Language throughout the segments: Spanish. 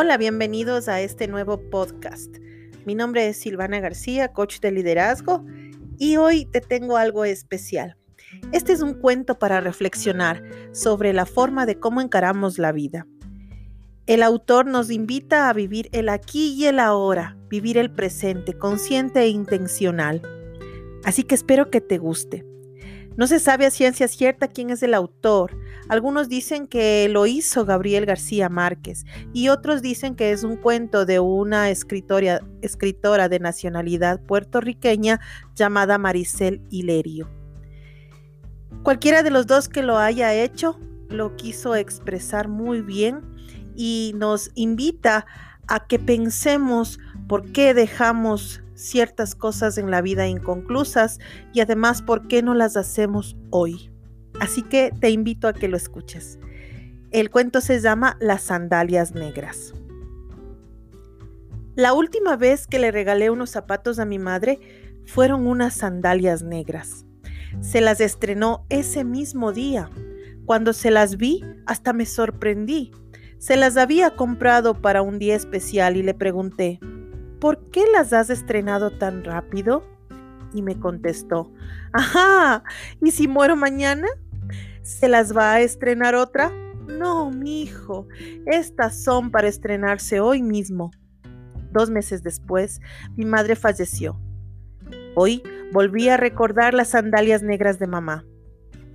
Hola, bienvenidos a este nuevo podcast. Mi nombre es Silvana García, coach de liderazgo, y hoy te tengo algo especial. Este es un cuento para reflexionar sobre la forma de cómo encaramos la vida. El autor nos invita a vivir el aquí y el ahora, vivir el presente, consciente e intencional. Así que espero que te guste. No se sabe a ciencia cierta quién es el autor. Algunos dicen que lo hizo Gabriel García Márquez y otros dicen que es un cuento de una escritora, escritora de nacionalidad puertorriqueña llamada Maricel Hilerio. Cualquiera de los dos que lo haya hecho lo quiso expresar muy bien y nos invita a que pensemos por qué dejamos ciertas cosas en la vida inconclusas y además por qué no las hacemos hoy. Así que te invito a que lo escuches. El cuento se llama Las sandalias negras. La última vez que le regalé unos zapatos a mi madre fueron unas sandalias negras. Se las estrenó ese mismo día. Cuando se las vi, hasta me sorprendí. Se las había comprado para un día especial y le pregunté, ¿por qué las has estrenado tan rápido? Y me contestó, ajá, ¿y si muero mañana? ¿Se las va a estrenar otra? No, mi hijo, estas son para estrenarse hoy mismo. Dos meses después, mi madre falleció. Hoy volví a recordar las sandalias negras de mamá,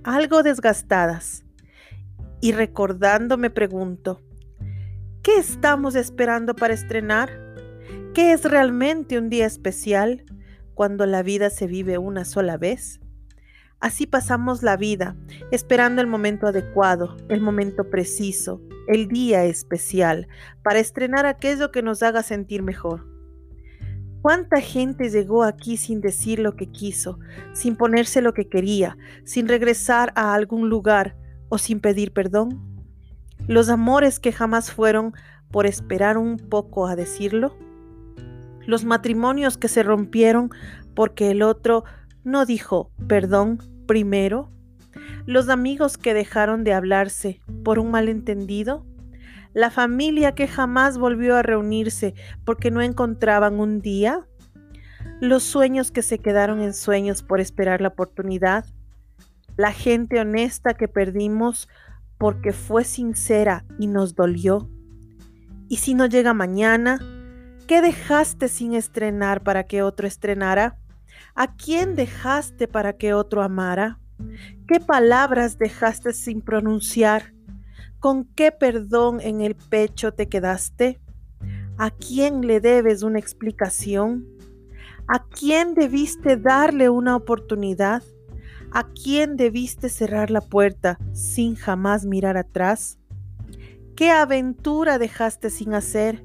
algo desgastadas. Y recordando me pregunto, ¿qué estamos esperando para estrenar? ¿Qué es realmente un día especial cuando la vida se vive una sola vez? Así pasamos la vida, esperando el momento adecuado, el momento preciso, el día especial, para estrenar aquello que nos haga sentir mejor. ¿Cuánta gente llegó aquí sin decir lo que quiso, sin ponerse lo que quería, sin regresar a algún lugar o sin pedir perdón? Los amores que jamás fueron por esperar un poco a decirlo los matrimonios que se rompieron porque el otro no dijo perdón primero, los amigos que dejaron de hablarse por un malentendido, la familia que jamás volvió a reunirse porque no encontraban un día, los sueños que se quedaron en sueños por esperar la oportunidad, la gente honesta que perdimos porque fue sincera y nos dolió. Y si no llega mañana, ¿Qué dejaste sin estrenar para que otro estrenara? ¿A quién dejaste para que otro amara? ¿Qué palabras dejaste sin pronunciar? ¿Con qué perdón en el pecho te quedaste? ¿A quién le debes una explicación? ¿A quién debiste darle una oportunidad? ¿A quién debiste cerrar la puerta sin jamás mirar atrás? ¿Qué aventura dejaste sin hacer?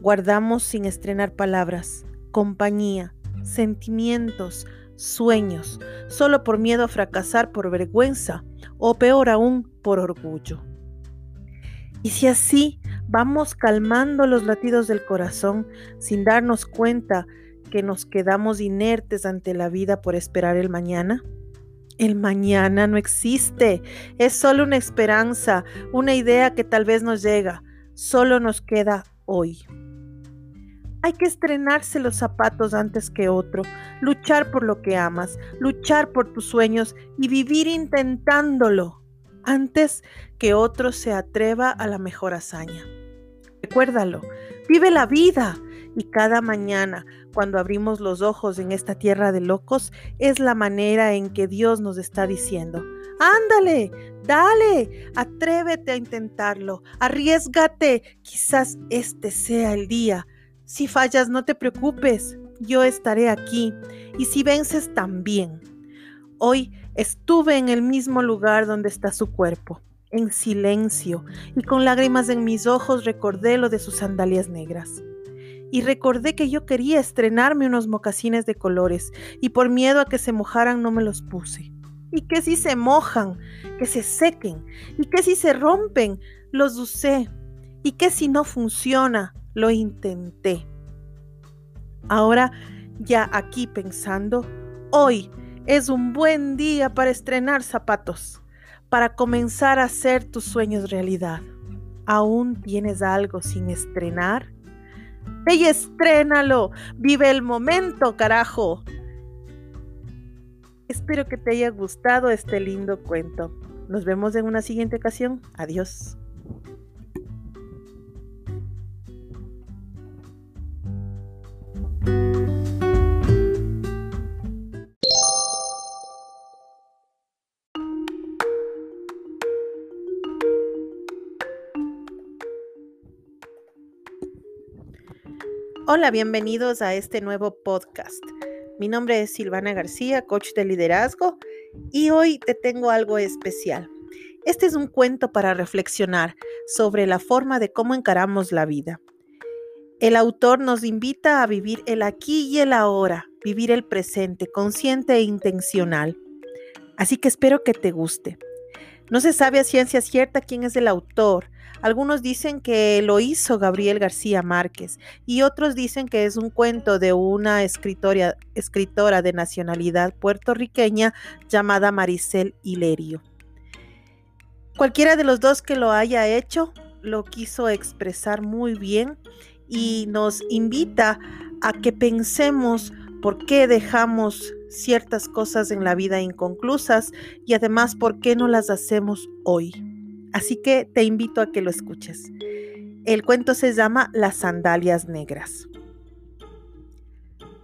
Guardamos sin estrenar palabras, compañía, sentimientos, sueños, solo por miedo a fracasar por vergüenza o peor aún por orgullo. Y si así vamos calmando los latidos del corazón sin darnos cuenta que nos quedamos inertes ante la vida por esperar el mañana, el mañana no existe, es solo una esperanza, una idea que tal vez nos llega, solo nos queda hoy. Hay que estrenarse los zapatos antes que otro, luchar por lo que amas, luchar por tus sueños y vivir intentándolo antes que otro se atreva a la mejor hazaña. Recuérdalo, vive la vida y cada mañana cuando abrimos los ojos en esta tierra de locos es la manera en que Dios nos está diciendo, ándale, dale, atrévete a intentarlo, arriesgate, quizás este sea el día si fallas, no te preocupes, yo estaré aquí. Y si vences, también. Hoy estuve en el mismo lugar donde está su cuerpo, en silencio, y con lágrimas en mis ojos recordé lo de sus sandalias negras. Y recordé que yo quería estrenarme unos mocasines de colores, y por miedo a que se mojaran no me los puse. Y que si se mojan, que se sequen, y que si se rompen, los usé. Y que si no funciona, lo intenté. Ahora, ya aquí pensando, hoy es un buen día para estrenar zapatos, para comenzar a hacer tus sueños realidad. ¿Aún tienes algo sin estrenar? ¡Ey, estrénalo! ¡Vive el momento, carajo! Espero que te haya gustado este lindo cuento. Nos vemos en una siguiente ocasión. Adiós. Hola, bienvenidos a este nuevo podcast. Mi nombre es Silvana García, coach de liderazgo, y hoy te tengo algo especial. Este es un cuento para reflexionar sobre la forma de cómo encaramos la vida. El autor nos invita a vivir el aquí y el ahora, vivir el presente, consciente e intencional. Así que espero que te guste. No se sabe a ciencia cierta quién es el autor. Algunos dicen que lo hizo Gabriel García Márquez y otros dicen que es un cuento de una escritora, escritora de nacionalidad puertorriqueña llamada Maricel Hilerio. Cualquiera de los dos que lo haya hecho lo quiso expresar muy bien y nos invita a que pensemos por qué dejamos ciertas cosas en la vida inconclusas y además por qué no las hacemos hoy. Así que te invito a que lo escuches. El cuento se llama Las sandalias negras.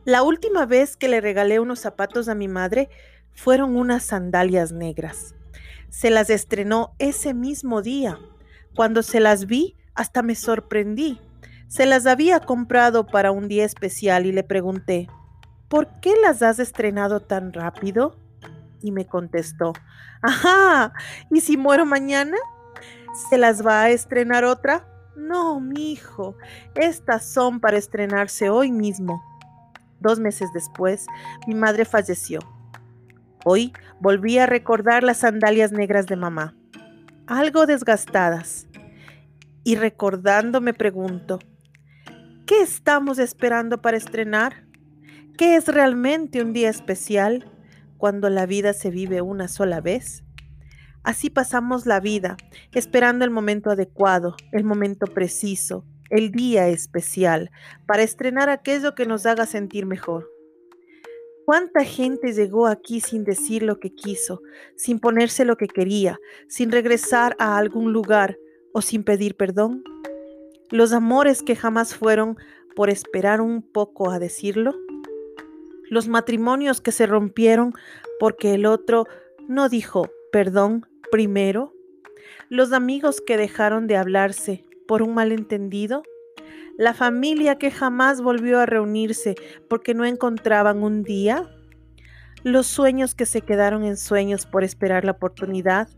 La última vez que le regalé unos zapatos a mi madre fueron unas sandalias negras. Se las estrenó ese mismo día. Cuando se las vi, hasta me sorprendí. Se las había comprado para un día especial y le pregunté, ¿por qué las has estrenado tan rápido? Y me contestó, ajá, ¿y si muero mañana? ¿Se las va a estrenar otra? No, mi hijo, estas son para estrenarse hoy mismo. Dos meses después, mi madre falleció. Hoy volví a recordar las sandalias negras de mamá, algo desgastadas. Y recordando me pregunto, ¿qué estamos esperando para estrenar? ¿Qué es realmente un día especial cuando la vida se vive una sola vez? Así pasamos la vida, esperando el momento adecuado, el momento preciso, el día especial, para estrenar aquello que nos haga sentir mejor. ¿Cuánta gente llegó aquí sin decir lo que quiso, sin ponerse lo que quería, sin regresar a algún lugar o sin pedir perdón? Los amores que jamás fueron por esperar un poco a decirlo los matrimonios que se rompieron porque el otro no dijo perdón primero, los amigos que dejaron de hablarse por un malentendido, la familia que jamás volvió a reunirse porque no encontraban un día, los sueños que se quedaron en sueños por esperar la oportunidad,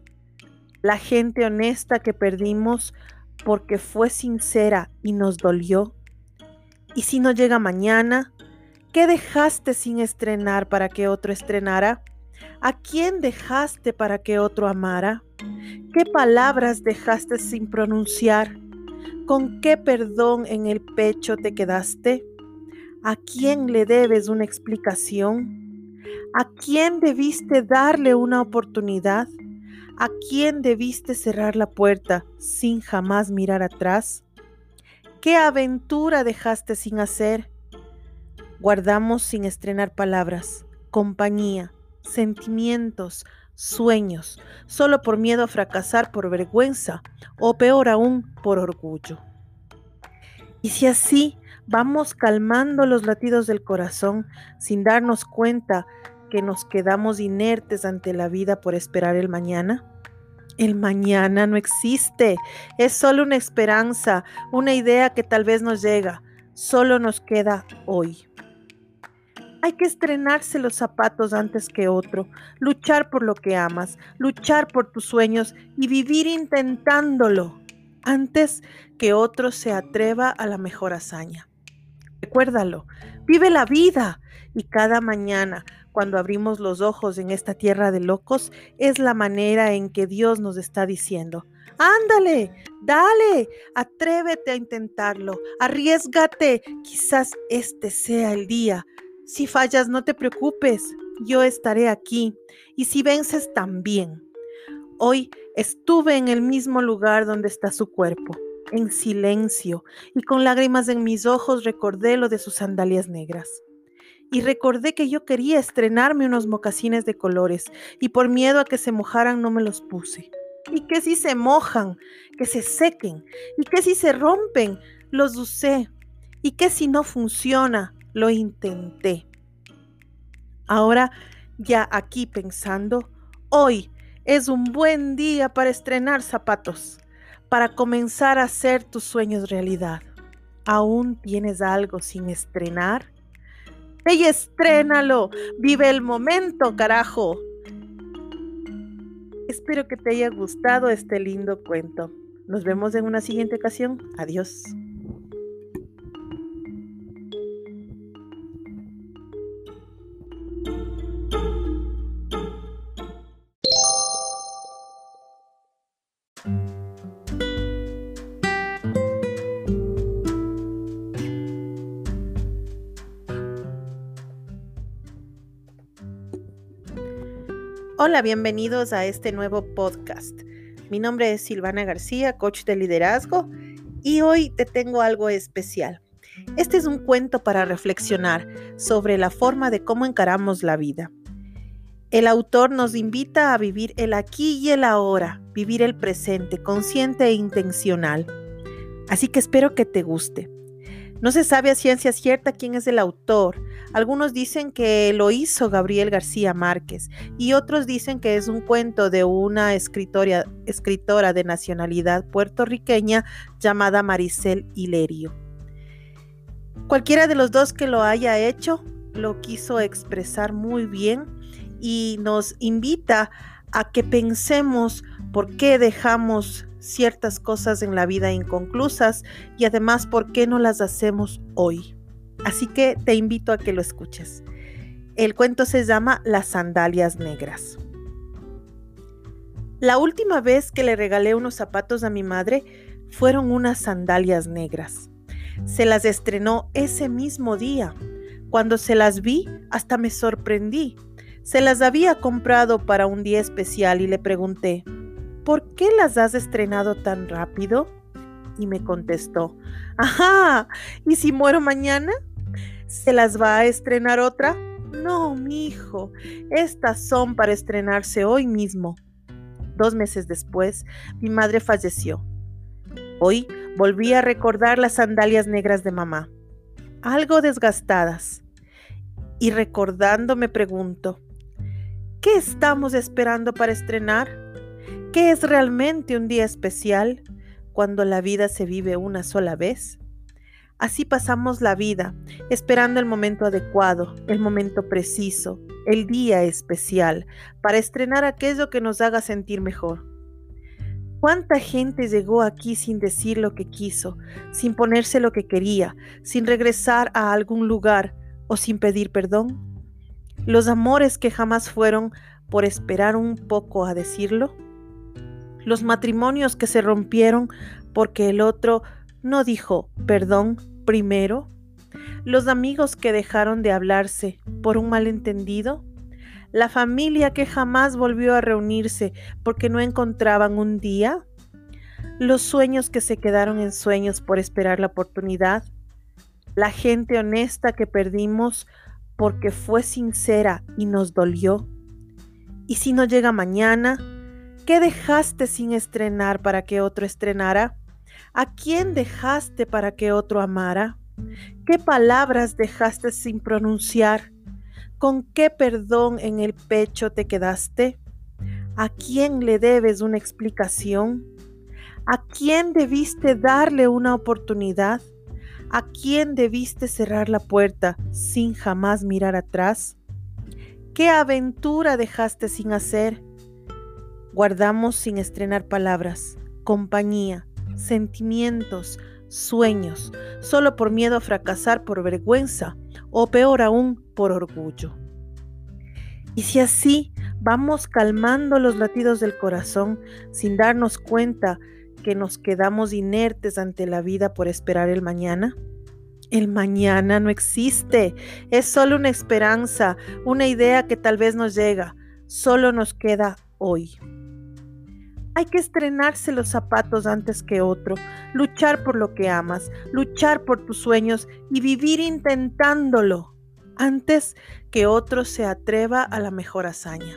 la gente honesta que perdimos porque fue sincera y nos dolió. Y si no llega mañana, ¿Qué dejaste sin estrenar para que otro estrenara? ¿A quién dejaste para que otro amara? ¿Qué palabras dejaste sin pronunciar? ¿Con qué perdón en el pecho te quedaste? ¿A quién le debes una explicación? ¿A quién debiste darle una oportunidad? ¿A quién debiste cerrar la puerta sin jamás mirar atrás? ¿Qué aventura dejaste sin hacer? Guardamos sin estrenar palabras, compañía, sentimientos, sueños, solo por miedo a fracasar por vergüenza o peor aún por orgullo. Y si así vamos calmando los latidos del corazón sin darnos cuenta que nos quedamos inertes ante la vida por esperar el mañana, el mañana no existe, es solo una esperanza, una idea que tal vez nos llega, solo nos queda hoy. Hay que estrenarse los zapatos antes que otro, luchar por lo que amas, luchar por tus sueños y vivir intentándolo antes que otro se atreva a la mejor hazaña. Recuérdalo, vive la vida y cada mañana cuando abrimos los ojos en esta tierra de locos es la manera en que Dios nos está diciendo, ándale, dale, atrévete a intentarlo, arriesgate, quizás este sea el día si fallas, no te preocupes, yo estaré aquí. Y si vences, también. Hoy estuve en el mismo lugar donde está su cuerpo, en silencio, y con lágrimas en mis ojos recordé lo de sus sandalias negras. Y recordé que yo quería estrenarme unos mocasines de colores, y por miedo a que se mojaran no me los puse. Y que si se mojan, que se sequen, y que si se rompen, los usé, y que si no funciona, lo intenté. Ahora, ya aquí pensando, hoy es un buen día para estrenar zapatos, para comenzar a hacer tus sueños realidad. ¿Aún tienes algo sin estrenar? ¡Ey, estrénalo! ¡Vive el momento, carajo! Espero que te haya gustado este lindo cuento. Nos vemos en una siguiente ocasión. Adiós. Hola, bienvenidos a este nuevo podcast. Mi nombre es Silvana García, coach de liderazgo, y hoy te tengo algo especial. Este es un cuento para reflexionar sobre la forma de cómo encaramos la vida. El autor nos invita a vivir el aquí y el ahora, vivir el presente, consciente e intencional. Así que espero que te guste. No se sabe a ciencia cierta quién es el autor. Algunos dicen que lo hizo Gabriel García Márquez y otros dicen que es un cuento de una escritora, escritora de nacionalidad puertorriqueña llamada Maricel Hilerio. Cualquiera de los dos que lo haya hecho lo quiso expresar muy bien y nos invita a que pensemos por qué dejamos ciertas cosas en la vida inconclusas y además por qué no las hacemos hoy. Así que te invito a que lo escuches. El cuento se llama Las sandalias negras. La última vez que le regalé unos zapatos a mi madre fueron unas sandalias negras. Se las estrenó ese mismo día. Cuando se las vi, hasta me sorprendí. Se las había comprado para un día especial y le pregunté, ¿por qué las has estrenado tan rápido? Y me contestó, ajá, ¿y si muero mañana? ¿Se las va a estrenar otra? No, mi hijo, estas son para estrenarse hoy mismo. Dos meses después, mi madre falleció. Hoy volví a recordar las sandalias negras de mamá, algo desgastadas. Y recordando me pregunto, ¿qué estamos esperando para estrenar? ¿Qué es realmente un día especial cuando la vida se vive una sola vez? Así pasamos la vida, esperando el momento adecuado, el momento preciso, el día especial, para estrenar aquello que nos haga sentir mejor. ¿Cuánta gente llegó aquí sin decir lo que quiso, sin ponerse lo que quería, sin regresar a algún lugar o sin pedir perdón? Los amores que jamás fueron por esperar un poco a decirlo los matrimonios que se rompieron porque el otro no dijo perdón primero, los amigos que dejaron de hablarse por un malentendido, la familia que jamás volvió a reunirse porque no encontraban un día, los sueños que se quedaron en sueños por esperar la oportunidad, la gente honesta que perdimos porque fue sincera y nos dolió. Y si no llega mañana, ¿Qué dejaste sin estrenar para que otro estrenara? ¿A quién dejaste para que otro amara? ¿Qué palabras dejaste sin pronunciar? ¿Con qué perdón en el pecho te quedaste? ¿A quién le debes una explicación? ¿A quién debiste darle una oportunidad? ¿A quién debiste cerrar la puerta sin jamás mirar atrás? ¿Qué aventura dejaste sin hacer? Guardamos sin estrenar palabras, compañía, sentimientos, sueños, solo por miedo a fracasar por vergüenza o peor aún por orgullo. Y si así vamos calmando los latidos del corazón sin darnos cuenta que nos quedamos inertes ante la vida por esperar el mañana, el mañana no existe, es solo una esperanza, una idea que tal vez nos llega, solo nos queda hoy. Hay que estrenarse los zapatos antes que otro, luchar por lo que amas, luchar por tus sueños y vivir intentándolo antes que otro se atreva a la mejor hazaña.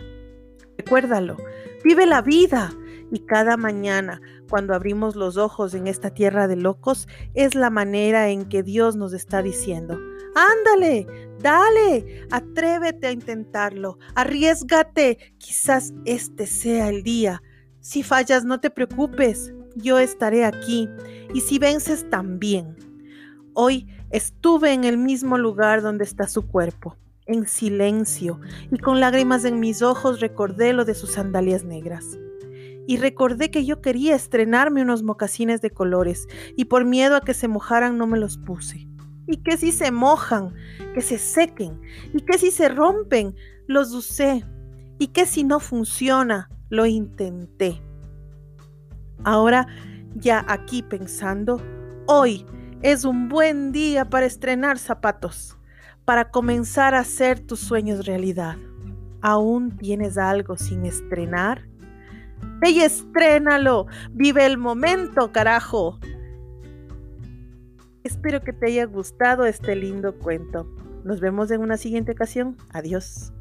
Recuérdalo, vive la vida y cada mañana cuando abrimos los ojos en esta tierra de locos es la manera en que Dios nos está diciendo, ándale, dale, atrévete a intentarlo, arriesgate, quizás este sea el día. Si fallas, no te preocupes, yo estaré aquí y si vences también. Hoy estuve en el mismo lugar donde está su cuerpo, en silencio, y con lágrimas en mis ojos recordé lo de sus sandalias negras. Y recordé que yo quería estrenarme unos mocasines de colores, y por miedo a que se mojaran no me los puse. Y que si se mojan, que se sequen, y que si se rompen, los usé. Y que si no funciona, lo intenté. Ahora, ya aquí pensando, hoy es un buen día para estrenar zapatos, para comenzar a hacer tus sueños realidad. ¿Aún tienes algo sin estrenar? ¡Ve y estrénalo! ¡Vive el momento, carajo! Espero que te haya gustado este lindo cuento. Nos vemos en una siguiente ocasión. Adiós.